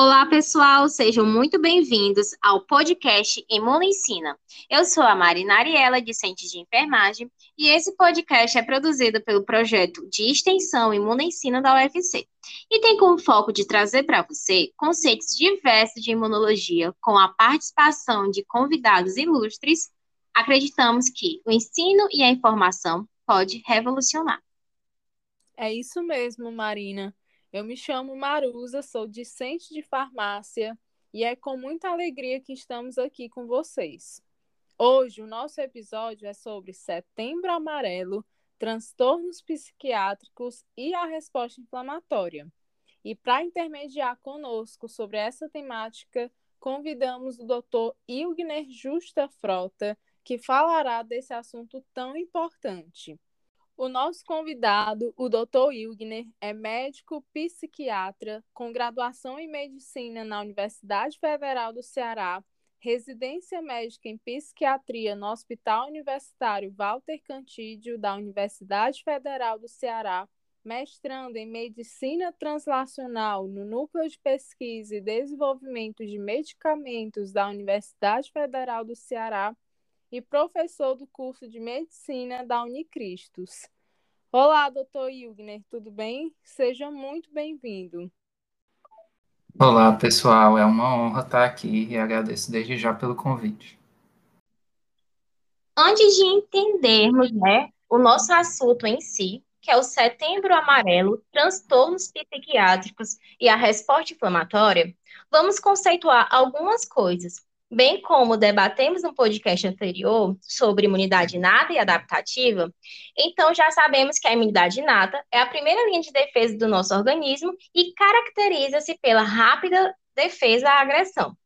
Olá, pessoal, sejam muito bem-vindos ao podcast Emula Ensina. Eu sou a Marina Ariela, discente de enfermagem, e esse podcast é produzido pelo projeto de extensão Imuna Ensina da UFC e tem como foco de trazer para você conceitos diversos de imunologia com a participação de convidados ilustres. Acreditamos que o ensino e a informação pode revolucionar. É isso mesmo, Marina. Eu me chamo Marusa, sou discente de farmácia e é com muita alegria que estamos aqui com vocês. Hoje o nosso episódio é sobre Setembro Amarelo, transtornos psiquiátricos e a resposta inflamatória. E para intermediar conosco sobre essa temática, convidamos o Dr. Ilgner Justa Frota, que falará desse assunto tão importante. O nosso convidado, o Dr. Ilgner, é médico psiquiatra com graduação em medicina na Universidade Federal do Ceará, residência médica em psiquiatria no Hospital Universitário Walter Cantídio da Universidade Federal do Ceará, mestrando em medicina translacional no Núcleo de Pesquisa e Desenvolvimento de Medicamentos da Universidade Federal do Ceará e professor do curso de medicina da Unicristos. Olá, doutor Ilgner, tudo bem? Seja muito bem-vindo. Olá, pessoal, é uma honra estar aqui e agradeço desde já pelo convite. Antes de entendermos né, o nosso assunto em si, que é o Setembro Amarelo, transtornos psiquiátricos e a resposta inflamatória, vamos conceituar algumas coisas Bem como debatemos no podcast anterior sobre imunidade inata e adaptativa, então já sabemos que a imunidade inata é a primeira linha de defesa do nosso organismo e caracteriza-se pela rápida defesa à agressão.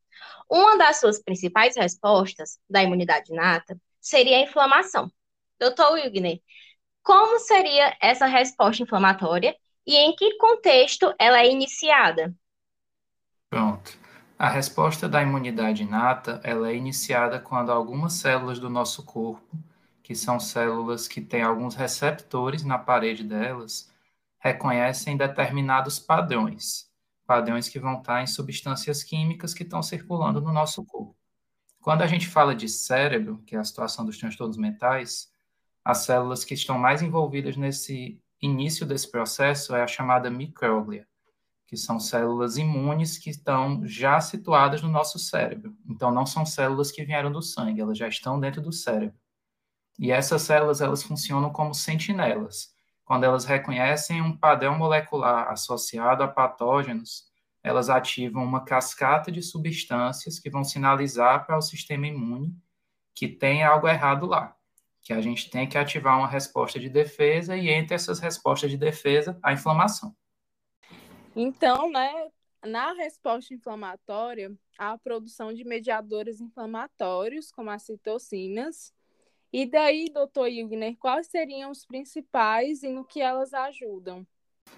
Uma das suas principais respostas da imunidade inata seria a inflamação. Dr. Wigner, como seria essa resposta inflamatória e em que contexto ela é iniciada? Pronto. A resposta da imunidade inata ela é iniciada quando algumas células do nosso corpo, que são células que têm alguns receptores na parede delas, reconhecem determinados padrões, padrões que vão estar em substâncias químicas que estão circulando no nosso corpo. Quando a gente fala de cérebro, que é a situação dos transtornos mentais, as células que estão mais envolvidas nesse início desse processo é a chamada micróglia que são células imunes que estão já situadas no nosso cérebro. Então, não são células que vieram do sangue, elas já estão dentro do cérebro. E essas células, elas funcionam como sentinelas. Quando elas reconhecem um padrão molecular associado a patógenos, elas ativam uma cascata de substâncias que vão sinalizar para o sistema imune que tem algo errado lá, que a gente tem que ativar uma resposta de defesa e entre essas respostas de defesa, a inflamação. Então, né, na resposta inflamatória, há a produção de mediadores inflamatórios, como as citocinas. E daí, doutor Ilgner, quais seriam os principais e no que elas ajudam?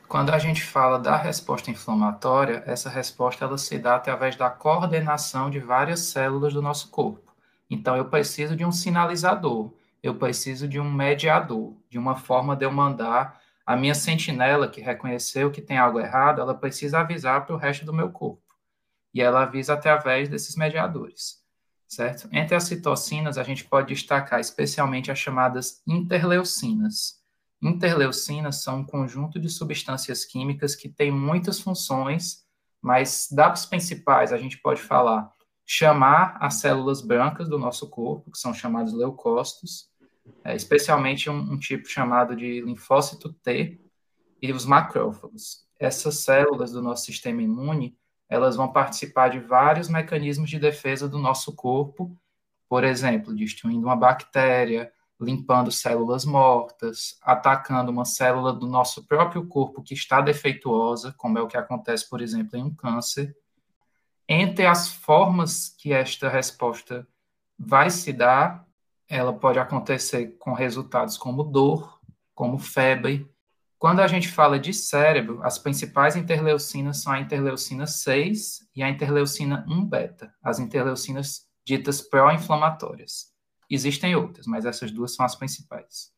Quando a gente fala da resposta inflamatória, essa resposta ela se dá através da coordenação de várias células do nosso corpo. Então, eu preciso de um sinalizador, eu preciso de um mediador, de uma forma de eu mandar a minha sentinela, que reconheceu que tem algo errado, ela precisa avisar para o resto do meu corpo. E ela avisa através desses mediadores, certo? Entre as citocinas, a gente pode destacar especialmente as chamadas interleucinas. Interleucinas são um conjunto de substâncias químicas que têm muitas funções, mas das principais a gente pode falar chamar as células brancas do nosso corpo, que são chamados leucócitos, é, especialmente um, um, tipo chamado de linfócito T e os macrófagos. Essas células do nosso sistema imune, elas vão participar de vários mecanismos de defesa do nosso corpo, por exemplo, destruindo uma bactéria, limpando células mortas, atacando uma célula do nosso próprio corpo que está defeituosa, como é o que acontece, por exemplo, em um câncer. Entre as formas que esta resposta vai se dar, ela pode acontecer com resultados como dor, como febre. Quando a gente fala de cérebro, as principais interleucinas são a interleucina 6 e a interleucina 1 beta, as interleucinas ditas pró-inflamatórias. Existem outras, mas essas duas são as principais.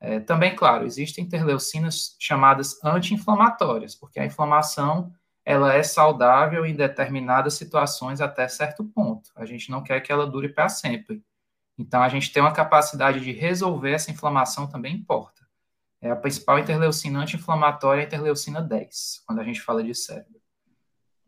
É, também, claro, existem interleucinas chamadas anti-inflamatórias, porque a inflamação ela é saudável em determinadas situações até certo ponto. A gente não quer que ela dure para sempre. Então, a gente tem uma capacidade de resolver essa inflamação também importa. É a principal interleucina anti-inflamatória é a interleucina 10, quando a gente fala de cérebro.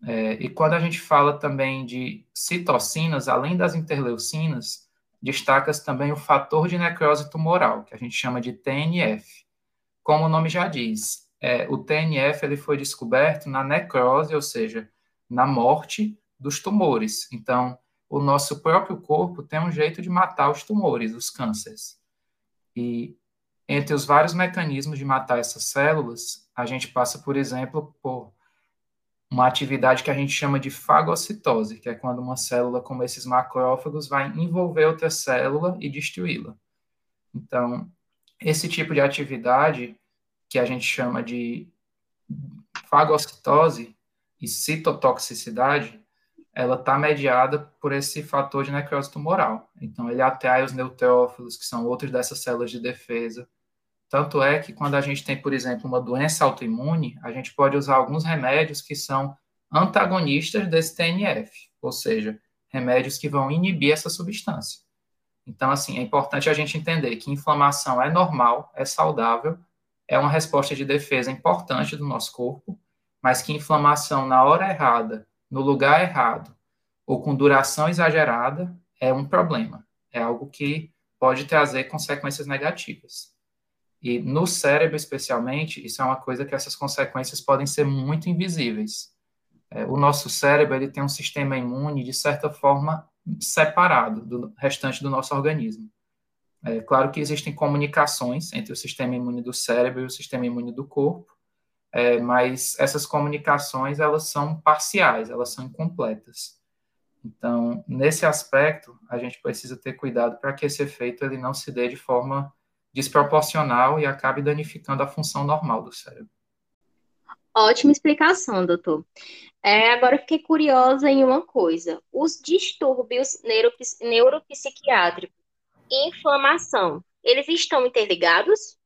É, e quando a gente fala também de citocinas, além das interleucinas, destaca-se também o fator de necrose tumoral, que a gente chama de TNF. Como o nome já diz, é, o TNF ele foi descoberto na necrose, ou seja, na morte dos tumores. Então, o nosso próprio corpo tem um jeito de matar os tumores, os cânceres. E entre os vários mecanismos de matar essas células, a gente passa, por exemplo, por uma atividade que a gente chama de fagocitose, que é quando uma célula como esses macrófagos vai envolver outra célula e destruí-la. Então, esse tipo de atividade, que a gente chama de fagocitose e citotoxicidade, ela está mediada por esse fator de necrose tumoral. Então, ele atrai os neutrófilos, que são outros dessas células de defesa, tanto é que quando a gente tem, por exemplo, uma doença autoimune, a gente pode usar alguns remédios que são antagonistas desse TNF, ou seja, remédios que vão inibir essa substância. Então, assim, é importante a gente entender que inflamação é normal, é saudável, é uma resposta de defesa importante do nosso corpo, mas que inflamação na hora errada, no lugar errado, ou com duração exagerada, é um problema. É algo que pode trazer consequências negativas. E no cérebro, especialmente, isso é uma coisa que essas consequências podem ser muito invisíveis. É, o nosso cérebro ele tem um sistema imune, de certa forma, separado do restante do nosso organismo. É claro que existem comunicações entre o sistema imune do cérebro e o sistema imune do corpo, é, mas essas comunicações elas são parciais, elas são incompletas. Então, nesse aspecto, a gente precisa ter cuidado para que esse efeito ele não se dê de forma desproporcional e acabe danificando a função normal do cérebro. Ótima explicação, doutor. É, agora fiquei curiosa em uma coisa: os distúrbios neuropsi neuropsiquiátricos e inflamação, eles estão interligados?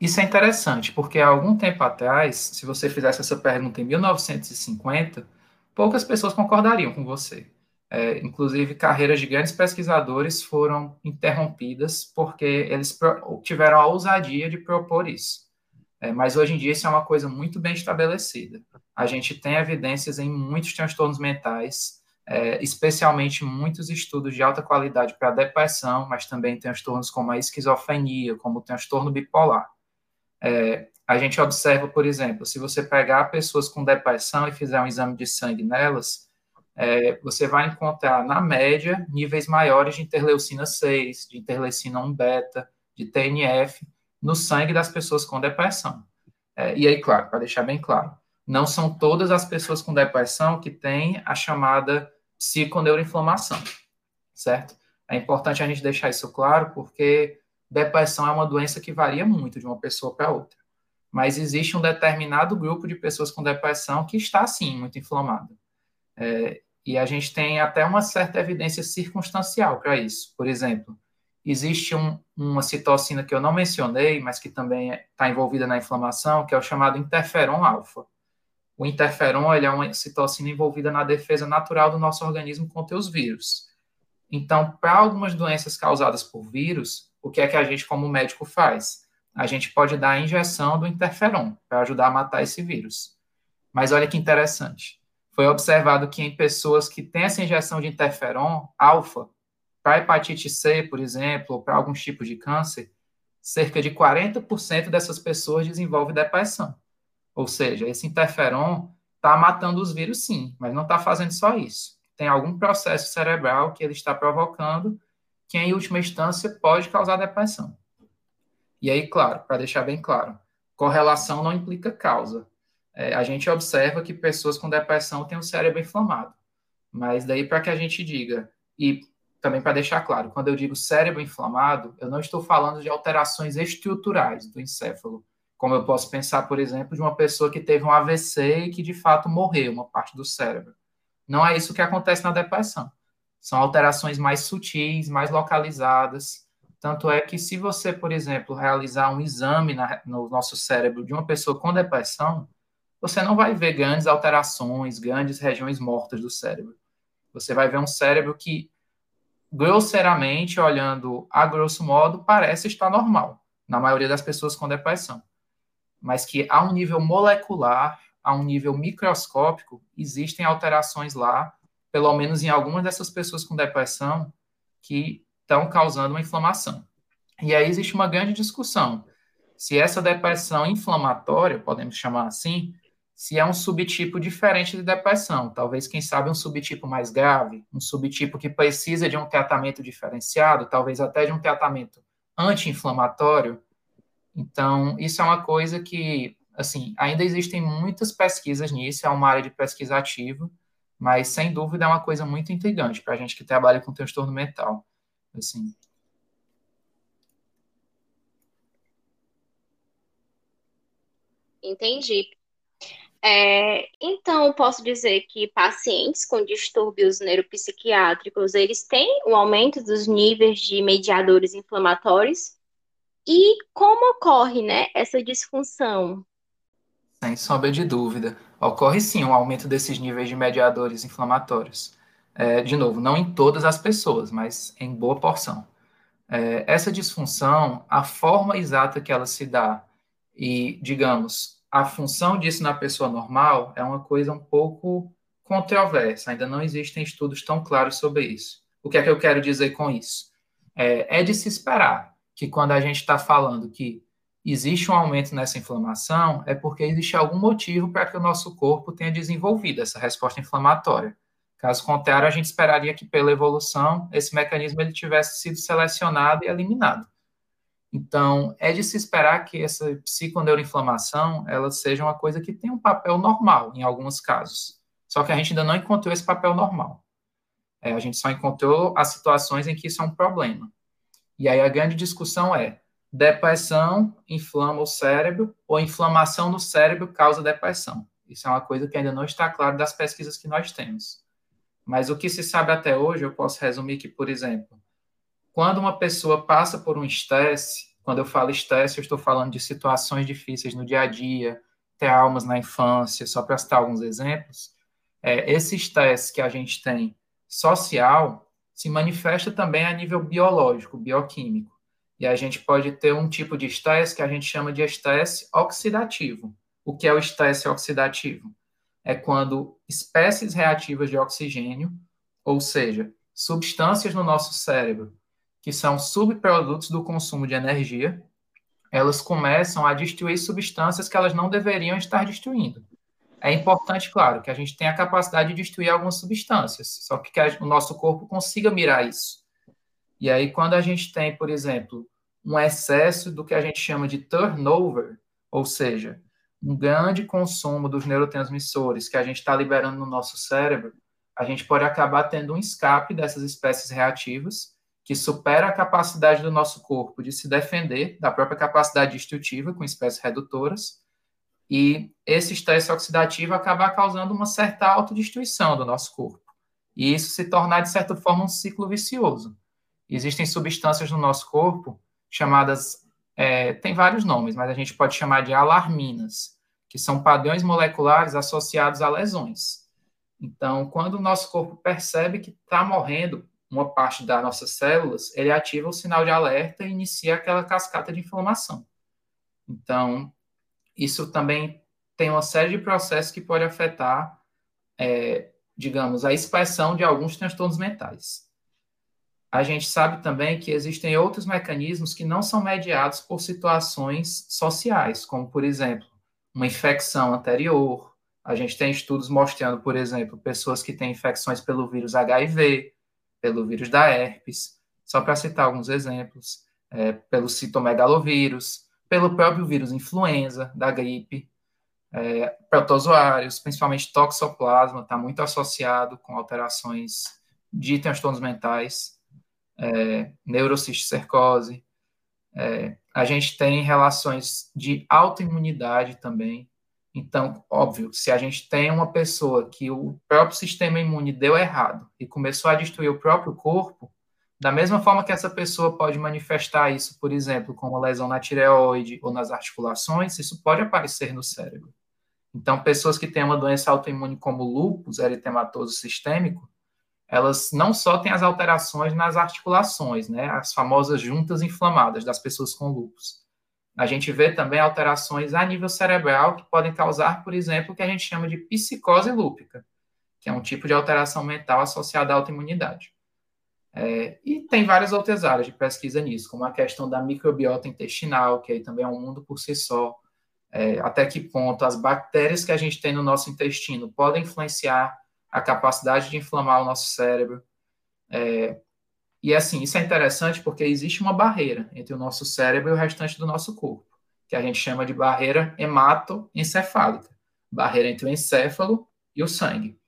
Isso é interessante, porque há algum tempo atrás, se você fizesse essa pergunta em 1950, poucas pessoas concordariam com você. É, inclusive, carreiras de grandes pesquisadores foram interrompidas porque eles tiveram a ousadia de propor isso. É, mas hoje em dia isso é uma coisa muito bem estabelecida. A gente tem evidências em muitos transtornos mentais, é, especialmente muitos estudos de alta qualidade para depressão, mas também transtornos como a esquizofrenia, como o transtorno bipolar. É, a gente observa, por exemplo, se você pegar pessoas com depressão e fizer um exame de sangue nelas, é, você vai encontrar, na média, níveis maiores de interleucina 6, de interleucina 1 beta, de TNF, no sangue das pessoas com depressão. É, e aí, claro, para deixar bem claro, não são todas as pessoas com depressão que têm a chamada psiconeuroinflamação, certo? É importante a gente deixar isso claro, porque depressão é uma doença que varia muito de uma pessoa para outra. Mas existe um determinado grupo de pessoas com depressão que está, sim, muito inflamado. É, e a gente tem até uma certa evidência circunstancial para isso. Por exemplo, existe um, uma citocina que eu não mencionei, mas que também está envolvida na inflamação, que é o chamado interferon alfa. O interferon ele é uma citocina envolvida na defesa natural do nosso organismo contra os vírus. Então, para algumas doenças causadas por vírus, o que é que a gente, como médico, faz? A gente pode dar a injeção do interferon para ajudar a matar esse vírus. Mas olha que interessante foi observado que em pessoas que têm essa injeção de interferon alfa, para hepatite C, por exemplo, ou para alguns tipos de câncer, cerca de 40% dessas pessoas desenvolvem depressão. Ou seja, esse interferon está matando os vírus sim, mas não está fazendo só isso. Tem algum processo cerebral que ele está provocando que, em última instância, pode causar depressão. E aí, claro, para deixar bem claro, correlação não implica causa é, a gente observa que pessoas com depressão têm o cérebro inflamado. Mas daí para que a gente diga, e também para deixar claro, quando eu digo cérebro inflamado, eu não estou falando de alterações estruturais do encéfalo, como eu posso pensar, por exemplo, de uma pessoa que teve um AVC e que de fato morreu uma parte do cérebro. Não é isso que acontece na depressão. São alterações mais sutis, mais localizadas. Tanto é que se você, por exemplo, realizar um exame na, no nosso cérebro de uma pessoa com depressão, você não vai ver grandes alterações, grandes regiões mortas do cérebro. Você vai ver um cérebro que, grosseiramente, olhando a grosso modo, parece estar normal, na maioria das pessoas com depressão. Mas que, a um nível molecular, a um nível microscópico, existem alterações lá, pelo menos em algumas dessas pessoas com depressão, que estão causando uma inflamação. E aí existe uma grande discussão se essa depressão inflamatória, podemos chamar assim, se é um subtipo diferente de depressão, talvez, quem sabe, um subtipo mais grave, um subtipo que precisa de um tratamento diferenciado, talvez até de um tratamento anti-inflamatório. Então, isso é uma coisa que, assim, ainda existem muitas pesquisas nisso, é uma área de pesquisa ativa, mas, sem dúvida, é uma coisa muito intrigante para a gente que trabalha com transtorno mental, assim. Entendi. É, então, posso dizer que pacientes com distúrbios neuropsiquiátricos, eles têm o um aumento dos níveis de mediadores inflamatórios. E como ocorre, né, essa disfunção? Sem sombra de dúvida. Ocorre sim um aumento desses níveis de mediadores inflamatórios. É, de novo, não em todas as pessoas, mas em boa porção. É, essa disfunção, a forma exata que ela se dá e, digamos, a função disso na pessoa normal é uma coisa um pouco controversa, ainda não existem estudos tão claros sobre isso. O que é que eu quero dizer com isso? É, é de se esperar que quando a gente está falando que existe um aumento nessa inflamação, é porque existe algum motivo para que o nosso corpo tenha desenvolvido essa resposta inflamatória. Caso contrário, a gente esperaria que pela evolução esse mecanismo ele tivesse sido selecionado e eliminado. Então, é de se esperar que essa psiconeuroinflamação ela seja uma coisa que tem um papel normal em alguns casos. Só que a gente ainda não encontrou esse papel normal. É, a gente só encontrou as situações em que isso é um problema. E aí a grande discussão é: depressão inflama o cérebro ou inflamação no cérebro causa depressão? Isso é uma coisa que ainda não está claro das pesquisas que nós temos. Mas o que se sabe até hoje, eu posso resumir que, por exemplo, quando uma pessoa passa por um estresse, quando eu falo estresse, eu estou falando de situações difíceis no dia a dia, traumas na infância, só para citar alguns exemplos, é, esse estresse que a gente tem social se manifesta também a nível biológico, bioquímico. E a gente pode ter um tipo de estresse que a gente chama de estresse oxidativo. O que é o estresse oxidativo? É quando espécies reativas de oxigênio, ou seja, substâncias no nosso cérebro que são subprodutos do consumo de energia, elas começam a destruir substâncias que elas não deveriam estar destruindo. É importante, claro, que a gente tenha a capacidade de destruir algumas substâncias, só que, que o nosso corpo consiga mirar isso. E aí, quando a gente tem, por exemplo, um excesso do que a gente chama de turnover, ou seja, um grande consumo dos neurotransmissores que a gente está liberando no nosso cérebro, a gente pode acabar tendo um escape dessas espécies reativas que supera a capacidade do nosso corpo de se defender da própria capacidade destrutiva com espécies redutoras, e esse estresse oxidativo acaba causando uma certa autodestruição do nosso corpo. E isso se tornar, de certa forma, um ciclo vicioso. Existem substâncias no nosso corpo chamadas, é, tem vários nomes, mas a gente pode chamar de alarminas, que são padrões moleculares associados a lesões. Então, quando o nosso corpo percebe que está morrendo uma parte das nossas células, ele ativa o sinal de alerta e inicia aquela cascata de inflamação. Então, isso também tem uma série de processos que pode afetar, é, digamos, a expressão de alguns transtornos mentais. A gente sabe também que existem outros mecanismos que não são mediados por situações sociais, como, por exemplo, uma infecção anterior. A gente tem estudos mostrando, por exemplo, pessoas que têm infecções pelo vírus HIV, pelo vírus da herpes, só para citar alguns exemplos, é, pelo citomegalovírus, pelo próprio vírus influenza, da gripe, é, protozoários, principalmente toxoplasma, está muito associado com alterações de transtornos mentais, é, neurocisticercose. É, a gente tem relações de autoimunidade também, então, óbvio, se a gente tem uma pessoa que o próprio sistema imune deu errado e começou a destruir o próprio corpo, da mesma forma que essa pessoa pode manifestar isso, por exemplo, com uma lesão na tireoide ou nas articulações, isso pode aparecer no cérebro. Então, pessoas que têm uma doença autoimune como lúpus eritematoso sistêmico, elas não só têm as alterações nas articulações, né, as famosas juntas inflamadas das pessoas com lúpus. A gente vê também alterações a nível cerebral que podem causar, por exemplo, o que a gente chama de psicose lúpica, que é um tipo de alteração mental associada à autoimunidade. É, e tem várias outras áreas de pesquisa nisso, como a questão da microbiota intestinal, que aí também é um mundo por si só. É, até que ponto as bactérias que a gente tem no nosso intestino podem influenciar a capacidade de inflamar o nosso cérebro. É, e assim, isso é interessante porque existe uma barreira entre o nosso cérebro e o restante do nosso corpo, que a gente chama de barreira hematoencefálica, barreira entre o encéfalo e o sangue.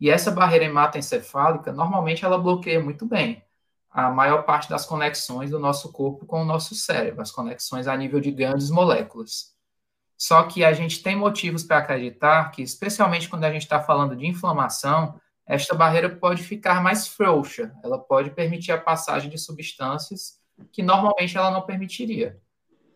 E essa barreira hematoencefálica, normalmente ela bloqueia muito bem a maior parte das conexões do nosso corpo com o nosso cérebro, as conexões a nível de grandes moléculas. Só que a gente tem motivos para acreditar que, especialmente quando a gente está falando de inflamação, esta barreira pode ficar mais frouxa, ela pode permitir a passagem de substâncias que normalmente ela não permitiria.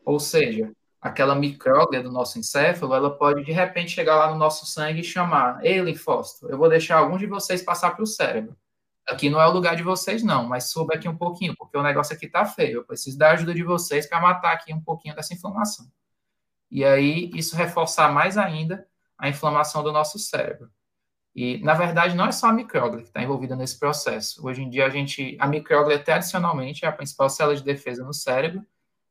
Ou seja, aquela micróglia do nosso encéfalo, ela pode de repente chegar lá no nosso sangue e chamar: Ei, linfócito, eu vou deixar alguns de vocês passar para o cérebro. Aqui não é o lugar de vocês, não, mas suba aqui um pouquinho, porque o negócio aqui está feio. Eu preciso da ajuda de vocês para matar aqui um pouquinho dessa inflamação. E aí, isso reforçar mais ainda a inflamação do nosso cérebro. E, na verdade, não é só a micróglia que está envolvida nesse processo. Hoje em dia, a gente, a micróglia, tradicionalmente, é a principal célula de defesa no cérebro,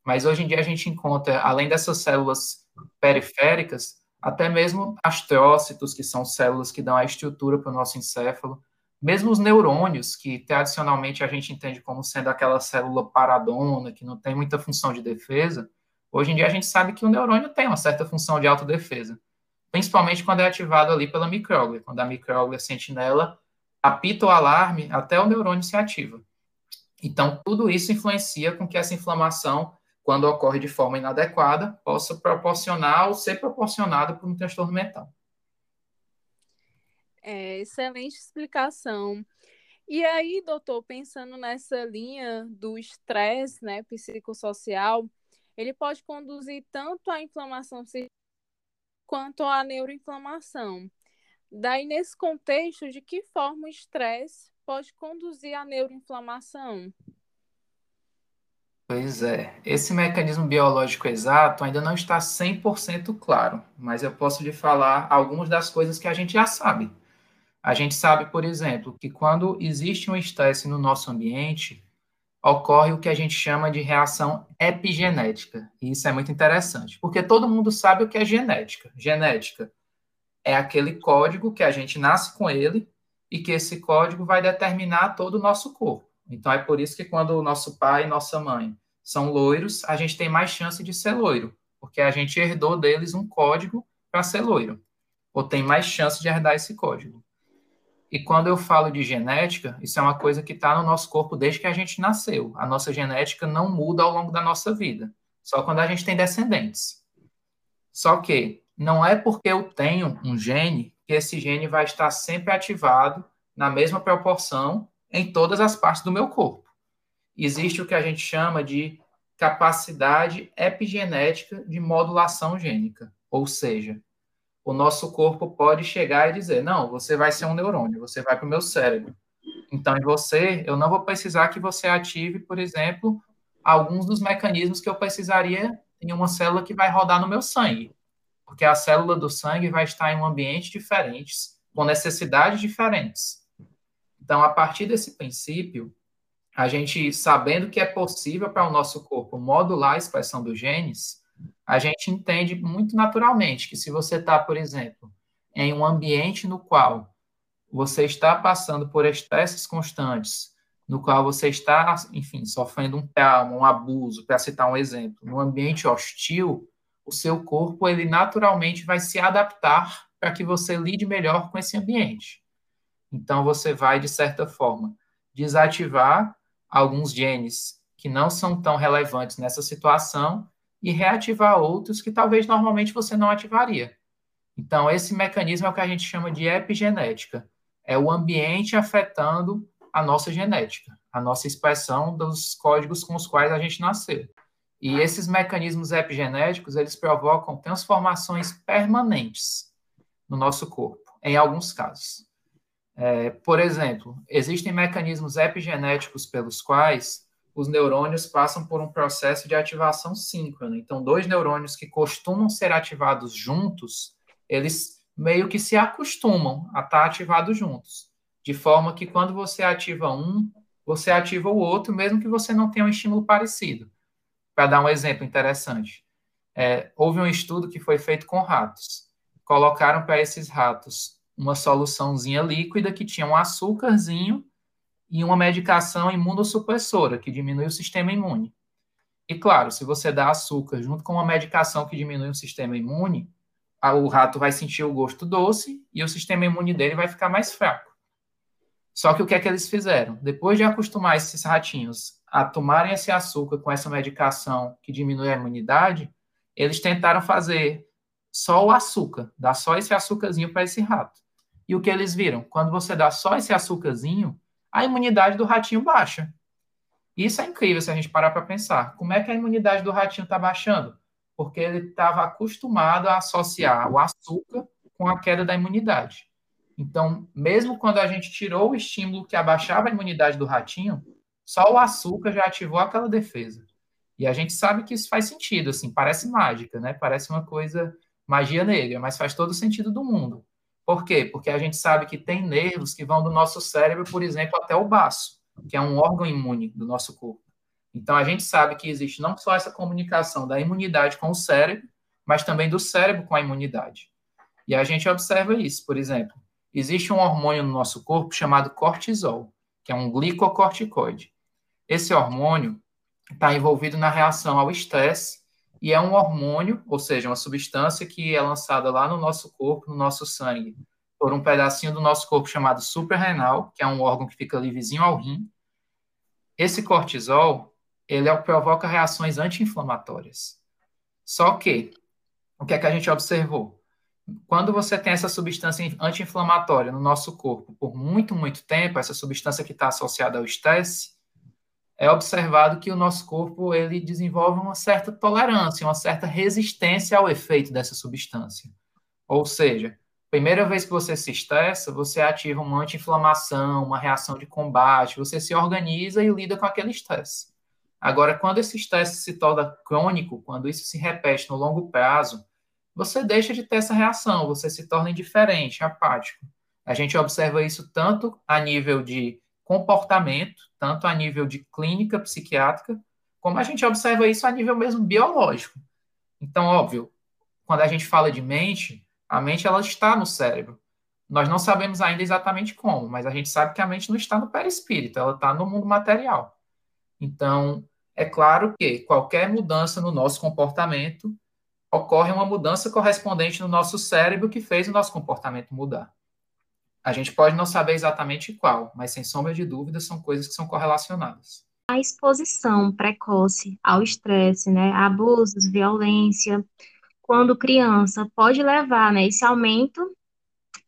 mas hoje em dia a gente encontra, além dessas células periféricas, até mesmo astrócitos, que são células que dão a estrutura para o nosso encéfalo, mesmo os neurônios, que tradicionalmente a gente entende como sendo aquela célula paradona, que não tem muita função de defesa, hoje em dia a gente sabe que o neurônio tem uma certa função de autodefesa principalmente quando é ativado ali pela micróglia. Quando a micróglia sentinela apita o alarme, até o neurônio se ativa. Então, tudo isso influencia com que essa inflamação, quando ocorre de forma inadequada, possa proporcionar ou ser proporcionada por um transtorno mental. É, excelente explicação. E aí, doutor, pensando nessa linha do estresse né, psicossocial, ele pode conduzir tanto à inflamação quanto à neuroinflamação. Daí, nesse contexto, de que forma o estresse pode conduzir à neuroinflamação? Pois é, esse mecanismo biológico exato ainda não está 100% claro, mas eu posso lhe falar algumas das coisas que a gente já sabe. A gente sabe, por exemplo, que quando existe um estresse no nosso ambiente, ocorre o que a gente chama de reação epigenética. E isso é muito interessante, porque todo mundo sabe o que é genética. Genética é aquele código que a gente nasce com ele e que esse código vai determinar todo o nosso corpo. Então é por isso que quando o nosso pai e nossa mãe são loiros, a gente tem mais chance de ser loiro, porque a gente herdou deles um código para ser loiro, ou tem mais chance de herdar esse código. E quando eu falo de genética, isso é uma coisa que está no nosso corpo desde que a gente nasceu. A nossa genética não muda ao longo da nossa vida, só quando a gente tem descendentes. Só que não é porque eu tenho um gene que esse gene vai estar sempre ativado na mesma proporção em todas as partes do meu corpo. Existe o que a gente chama de capacidade epigenética de modulação gênica, ou seja, o nosso corpo pode chegar e dizer: não, você vai ser um neurônio, você vai para o meu cérebro. Então, em você, eu não vou precisar que você ative, por exemplo, alguns dos mecanismos que eu precisaria em uma célula que vai rodar no meu sangue. Porque a célula do sangue vai estar em um ambiente diferente, com necessidades diferentes. Então, a partir desse princípio, a gente sabendo que é possível para o nosso corpo modular a expressão dos genes, a gente entende muito naturalmente que se você está, por exemplo, em um ambiente no qual você está passando por estresses constantes, no qual você está, enfim, sofrendo um trauma, um abuso, para citar um exemplo, num ambiente hostil, o seu corpo ele naturalmente vai se adaptar para que você lide melhor com esse ambiente. Então você vai de certa forma desativar alguns genes que não são tão relevantes nessa situação e reativar outros que talvez normalmente você não ativaria. Então, esse mecanismo é o que a gente chama de epigenética. É o ambiente afetando a nossa genética, a nossa expressão dos códigos com os quais a gente nasceu. E esses mecanismos epigenéticos, eles provocam transformações permanentes no nosso corpo, em alguns casos. É, por exemplo, existem mecanismos epigenéticos pelos quais os neurônios passam por um processo de ativação síncrona. Então, dois neurônios que costumam ser ativados juntos, eles meio que se acostumam a estar ativados juntos, de forma que quando você ativa um, você ativa o outro, mesmo que você não tenha um estímulo parecido. Para dar um exemplo interessante, é, houve um estudo que foi feito com ratos. Colocaram para esses ratos uma soluçãozinha líquida que tinha um açúcarzinho e uma medicação imunossupressora, que diminui o sistema imune. E claro, se você dá açúcar junto com uma medicação que diminui o sistema imune, o rato vai sentir o gosto doce e o sistema imune dele vai ficar mais fraco. Só que o que é que eles fizeram? Depois de acostumar esses ratinhos a tomarem esse açúcar com essa medicação que diminui a imunidade, eles tentaram fazer só o açúcar, dar só esse açúcarzinho para esse rato. E o que eles viram? Quando você dá só esse açúcarzinho, a imunidade do ratinho baixa. Isso é incrível se a gente parar para pensar. Como é que a imunidade do ratinho está baixando? Porque ele estava acostumado a associar o açúcar com a queda da imunidade. Então, mesmo quando a gente tirou o estímulo que abaixava a imunidade do ratinho, só o açúcar já ativou aquela defesa. E a gente sabe que isso faz sentido, assim, parece mágica, né? Parece uma coisa magia negra, mas faz todo o sentido do mundo. Por quê? Porque a gente sabe que tem nervos que vão do nosso cérebro, por exemplo, até o baço, que é um órgão imune do nosso corpo. Então a gente sabe que existe não só essa comunicação da imunidade com o cérebro, mas também do cérebro com a imunidade. E a gente observa isso, por exemplo, existe um hormônio no nosso corpo chamado cortisol, que é um glicocorticoide. Esse hormônio está envolvido na reação ao estresse e é um hormônio, ou seja, uma substância que é lançada lá no nosso corpo, no nosso sangue, por um pedacinho do nosso corpo chamado suprarrenal, que é um órgão que fica ali vizinho ao rim. Esse cortisol, ele é provoca reações anti-inflamatórias. Só que, o que é que a gente observou? quando você tem essa substância anti-inflamatória no nosso corpo por muito, muito tempo, essa substância que está associada ao estresse, é observado que o nosso corpo ele desenvolve uma certa tolerância, uma certa resistência ao efeito dessa substância. Ou seja, primeira vez que você se estressa, você ativa uma anti-inflamação, uma reação de combate, você se organiza e lida com aquele estresse. Agora, quando esse estresse se torna crônico, quando isso se repete no longo prazo, você deixa de ter essa reação, você se torna indiferente, apático. A gente observa isso tanto a nível de comportamento, tanto a nível de clínica psiquiátrica, como a gente observa isso a nível mesmo biológico. Então, óbvio, quando a gente fala de mente, a mente ela está no cérebro. Nós não sabemos ainda exatamente como, mas a gente sabe que a mente não está no perispírito, ela está no mundo material. Então, é claro que qualquer mudança no nosso comportamento ocorre uma mudança correspondente no nosso cérebro que fez o nosso comportamento mudar. A gente pode não saber exatamente qual, mas sem sombra de dúvida são coisas que são correlacionadas. A exposição precoce ao estresse, né, abusos, violência, quando criança, pode levar né, esse aumento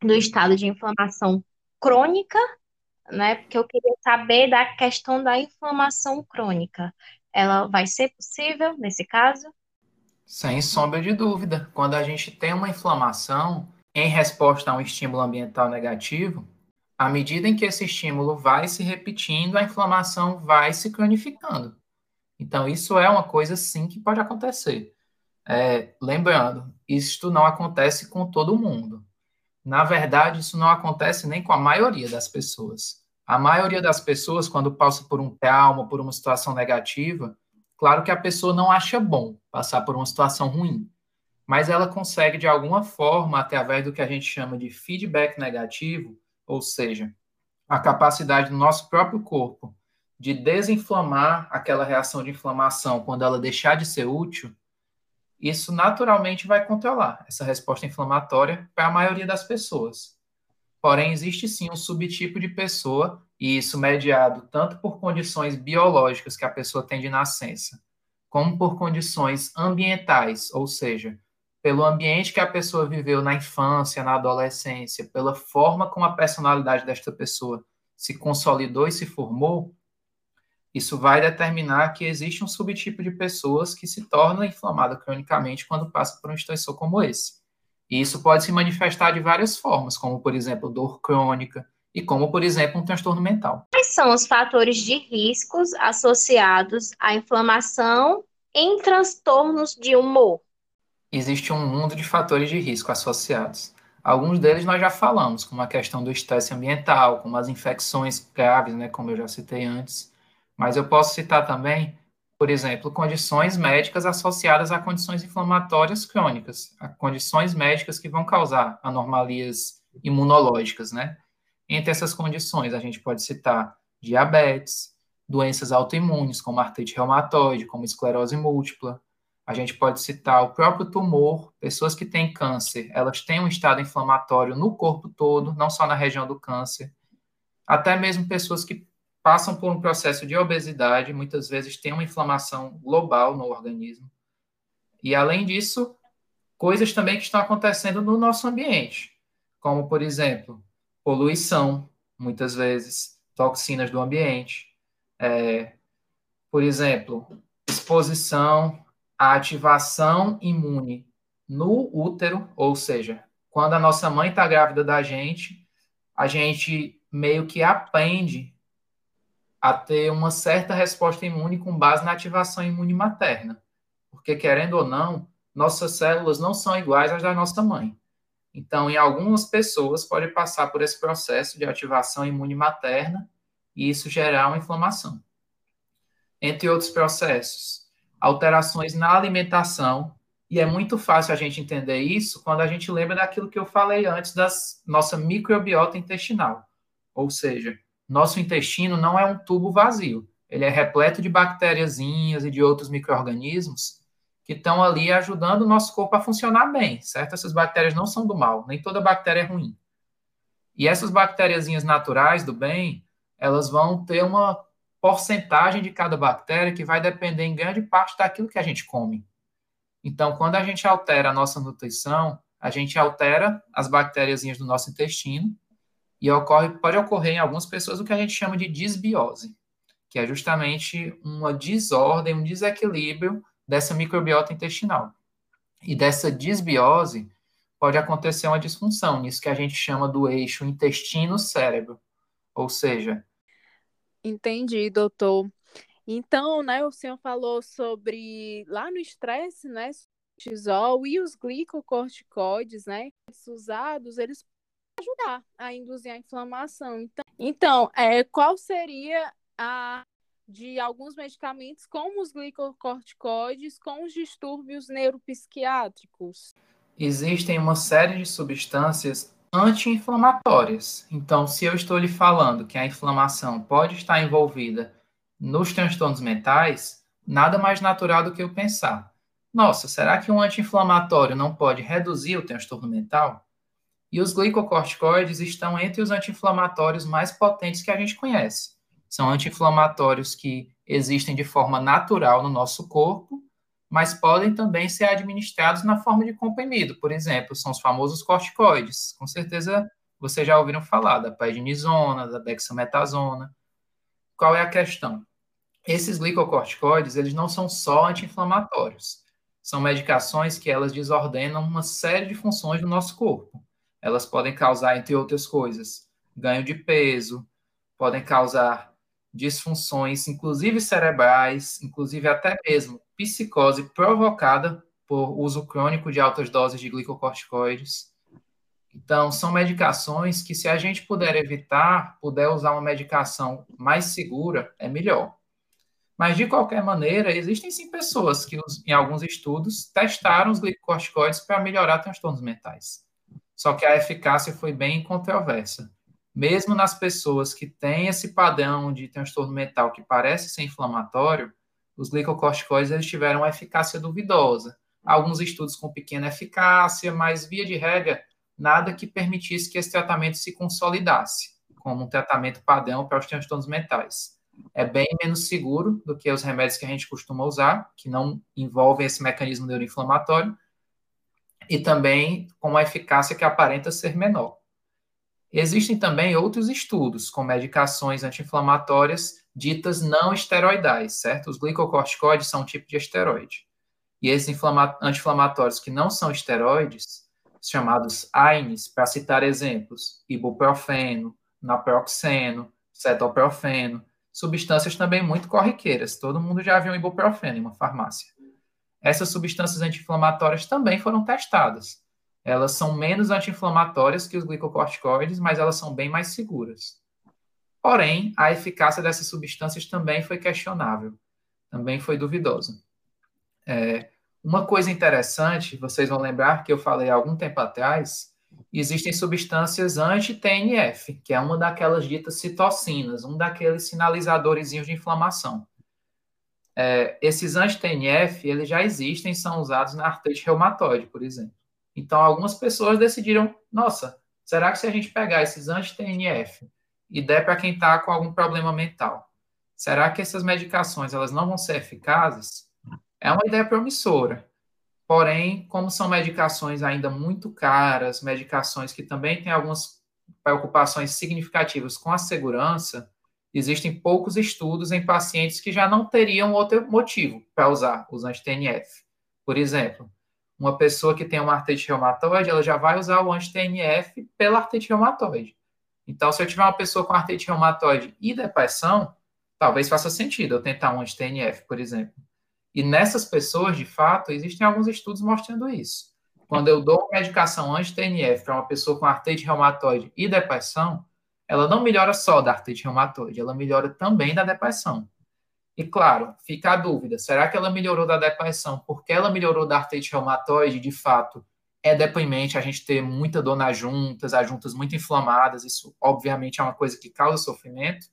do estado de inflamação crônica, né? Porque eu queria saber da questão da inflamação crônica. Ela vai ser possível nesse caso? Sem sombra de dúvida. Quando a gente tem uma inflamação em resposta a um estímulo ambiental negativo, à medida em que esse estímulo vai se repetindo, a inflamação vai se cronificando. Então, isso é uma coisa sim que pode acontecer. É, lembrando, isto não acontece com todo mundo. Na verdade, isso não acontece nem com a maioria das pessoas. A maioria das pessoas, quando passa por um trauma, por uma situação negativa, Claro que a pessoa não acha bom passar por uma situação ruim, mas ela consegue, de alguma forma, através do que a gente chama de feedback negativo, ou seja, a capacidade do nosso próprio corpo de desinflamar aquela reação de inflamação quando ela deixar de ser útil, isso naturalmente vai controlar essa resposta inflamatória para a maioria das pessoas. Porém, existe sim um subtipo de pessoa e isso mediado tanto por condições biológicas que a pessoa tem de nascença, como por condições ambientais, ou seja, pelo ambiente que a pessoa viveu na infância, na adolescência, pela forma como a personalidade desta pessoa se consolidou e se formou, Isso vai determinar que existe um subtipo de pessoas que se torna inflamada cronicamente quando passa por um estressor como esse. E isso pode se manifestar de várias formas, como, por exemplo, dor crônica e como, por exemplo, um transtorno mental. Quais são os fatores de riscos associados à inflamação em transtornos de humor? Existe um mundo de fatores de risco associados. Alguns deles nós já falamos, como a questão do estresse ambiental, como as infecções graves, né, como eu já citei antes. Mas eu posso citar também, por exemplo, condições médicas associadas a condições inflamatórias crônicas, a condições médicas que vão causar anomalias imunológicas, né? Entre essas condições, a gente pode citar diabetes, doenças autoimunes, como artrite reumatoide, como esclerose múltipla. A gente pode citar o próprio tumor, pessoas que têm câncer, elas têm um estado inflamatório no corpo todo, não só na região do câncer. Até mesmo pessoas que passam por um processo de obesidade, muitas vezes têm uma inflamação global no organismo. E além disso, coisas também que estão acontecendo no nosso ambiente, como por exemplo, poluição, muitas vezes, toxinas do ambiente, é, por exemplo, exposição à ativação imune no útero, ou seja, quando a nossa mãe está grávida da gente, a gente meio que aprende a ter uma certa resposta imune com base na ativação imune materna. Porque, querendo ou não, nossas células não são iguais às da nossa mãe. Então, em algumas pessoas, pode passar por esse processo de ativação imune materna e isso gerar uma inflamação. Entre outros processos, alterações na alimentação, e é muito fácil a gente entender isso quando a gente lembra daquilo que eu falei antes da nossa microbiota intestinal. Ou seja, nosso intestino não é um tubo vazio. Ele é repleto de bactériazinhas e de outros micro-organismos que estão ali ajudando o nosso corpo a funcionar bem, certo? Essas bactérias não são do mal, nem toda bactéria é ruim. E essas bactériazinhas naturais do bem, elas vão ter uma porcentagem de cada bactéria que vai depender em grande parte daquilo que a gente come. Então, quando a gente altera a nossa nutrição, a gente altera as bactériazinhas do nosso intestino e ocorre, pode ocorrer em algumas pessoas o que a gente chama de disbiose, que é justamente uma desordem, um desequilíbrio dessa microbiota intestinal. E dessa disbiose pode acontecer uma disfunção, nisso que a gente chama do eixo intestino-cérebro. Ou seja. Entendi, doutor. Então, né, o senhor falou sobre lá no estresse, né, cortisol e os glicocorticoides, né, usados, eles ajudar a induzir a inflamação. Então, então é, qual seria a de alguns medicamentos, como os glicocorticoides, com os distúrbios neuropsiquiátricos? Existem uma série de substâncias anti-inflamatórias. Então, se eu estou lhe falando que a inflamação pode estar envolvida nos transtornos mentais, nada mais natural do que eu pensar: nossa, será que um anti-inflamatório não pode reduzir o transtorno mental? E os glicocorticoides estão entre os anti-inflamatórios mais potentes que a gente conhece. São anti-inflamatórios que existem de forma natural no nosso corpo, mas podem também ser administrados na forma de comprimido. Por exemplo, são os famosos corticoides. Com certeza vocês já ouviram falar da prednisona, da dexametasona. Qual é a questão? Esses glicocorticoides, eles não são só anti-inflamatórios. São medicações que elas desordenam uma série de funções do nosso corpo. Elas podem causar, entre outras coisas, ganho de peso, podem causar disfunções, inclusive cerebrais, inclusive até mesmo psicose provocada por uso crônico de altas doses de glicocorticoides. Então, são medicações que, se a gente puder evitar, puder usar uma medicação mais segura, é melhor. Mas, de qualquer maneira, existem sim pessoas que, em alguns estudos, testaram os glicocorticoides para melhorar transtornos mentais. Só que a eficácia foi bem controversa mesmo nas pessoas que têm esse padrão de transtorno mental que parece ser inflamatório, os glicocorticoides eles tiveram uma eficácia duvidosa. Alguns estudos com pequena eficácia, mas via de regra, nada que permitisse que esse tratamento se consolidasse como um tratamento padrão para os transtornos mentais. É bem menos seguro do que os remédios que a gente costuma usar, que não envolvem esse mecanismo neuroinflamatório, e também com uma eficácia que aparenta ser menor. Existem também outros estudos com medicações anti-inflamatórias ditas não esteroidais, certo? Os glicocorticoides são um tipo de esteroide. E esses anti-inflamatórios que não são esteroides, chamados AINES, para citar exemplos, ibuprofeno, naproxeno, cetoprofeno, substâncias também muito corriqueiras. Todo mundo já viu um ibuprofeno em uma farmácia. Essas substâncias anti-inflamatórias também foram testadas. Elas são menos anti-inflamatórias que os glicocorticoides, mas elas são bem mais seguras. Porém, a eficácia dessas substâncias também foi questionável, também foi duvidosa. É, uma coisa interessante, vocês vão lembrar que eu falei há algum tempo atrás, existem substâncias anti-TNF, que é uma daquelas ditas citocinas, um daqueles sinalizadores de inflamação. É, esses anti-TNF, eles já existem, são usados na artrite reumatoide, por exemplo. Então, algumas pessoas decidiram, nossa, será que se a gente pegar esses anti-TNF e der para quem está com algum problema mental, será que essas medicações elas não vão ser eficazes? É uma ideia promissora. Porém, como são medicações ainda muito caras, medicações que também têm algumas preocupações significativas com a segurança, existem poucos estudos em pacientes que já não teriam outro motivo para usar os anti-TNF. Por exemplo, uma pessoa que tem uma artrite reumatoide, ela já vai usar o anti-TNF pela artrite reumatoide. Então, se eu tiver uma pessoa com artrite reumatoide e depressão, talvez faça sentido eu tentar um anti-TNF, por exemplo. E nessas pessoas, de fato, existem alguns estudos mostrando isso. Quando eu dou medicação anti-TNF para uma pessoa com artrite reumatoide e depressão, ela não melhora só da artrite reumatoide, ela melhora também da depressão. E claro, fica a dúvida: será que ela melhorou da depressão porque ela melhorou da artrite reumatoide? De fato, é deprimente a gente ter muita dor nas juntas, as juntas muito inflamadas, isso obviamente é uma coisa que causa sofrimento?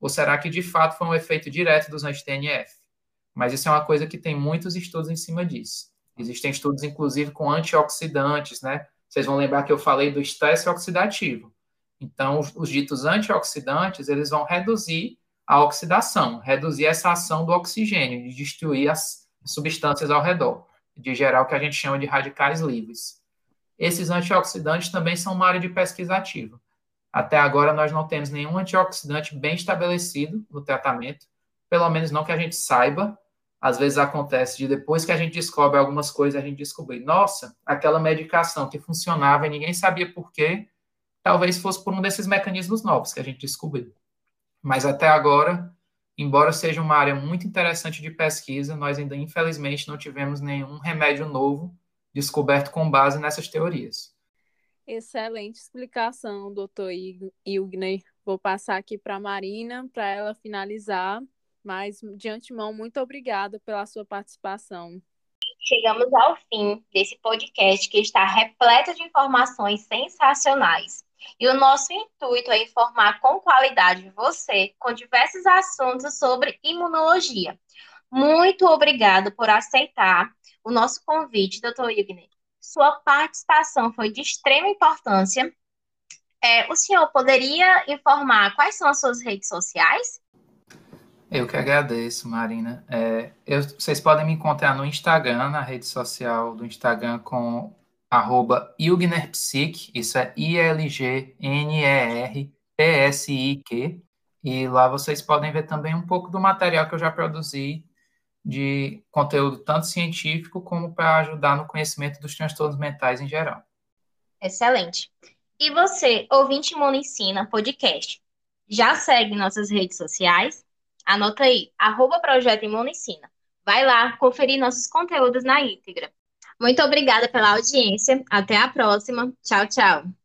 Ou será que de fato foi um efeito direto dos anti-TNF? Mas isso é uma coisa que tem muitos estudos em cima disso. Existem estudos, inclusive, com antioxidantes, né? Vocês vão lembrar que eu falei do estresse oxidativo. Então, os, os ditos antioxidantes, eles vão reduzir a oxidação, reduzir essa ação do oxigênio, de destruir as substâncias ao redor, de gerar o que a gente chama de radicais livres. Esses antioxidantes também são uma área de pesquisa ativa. Até agora, nós não temos nenhum antioxidante bem estabelecido no tratamento, pelo menos não que a gente saiba, às vezes acontece de depois que a gente descobre algumas coisas, a gente descobrir, nossa, aquela medicação que funcionava e ninguém sabia por quê, talvez fosse por um desses mecanismos novos que a gente descobriu. Mas até agora, embora seja uma área muito interessante de pesquisa, nós ainda infelizmente não tivemos nenhum remédio novo descoberto com base nessas teorias. Excelente explicação, doutor Ilgner. Vou passar aqui para a Marina para ela finalizar mas, de antemão, muito obrigada pela sua participação. Chegamos ao fim desse podcast que está repleto de informações sensacionais. E o nosso intuito é informar com qualidade você com diversos assuntos sobre imunologia. Muito obrigado por aceitar o nosso convite, doutor Igner. Sua participação foi de extrema importância. É, o senhor poderia informar quais são as suas redes sociais? Eu que agradeço, Marina. É, eu, vocês podem me encontrar no Instagram, na rede social do Instagram, com arroba Ilgnerpsic, isso é I-L-G-N-E-R-P-S-I-Q, e lá vocês podem ver também um pouco do material que eu já produzi de conteúdo tanto científico como para ajudar no conhecimento dos transtornos mentais em geral. Excelente. E você, ouvinte Monicina Podcast, já segue nossas redes sociais? Anota aí, arroba Projeto Imunicina. Vai lá conferir nossos conteúdos na íntegra. Muito obrigada pela audiência. Até a próxima. Tchau, tchau.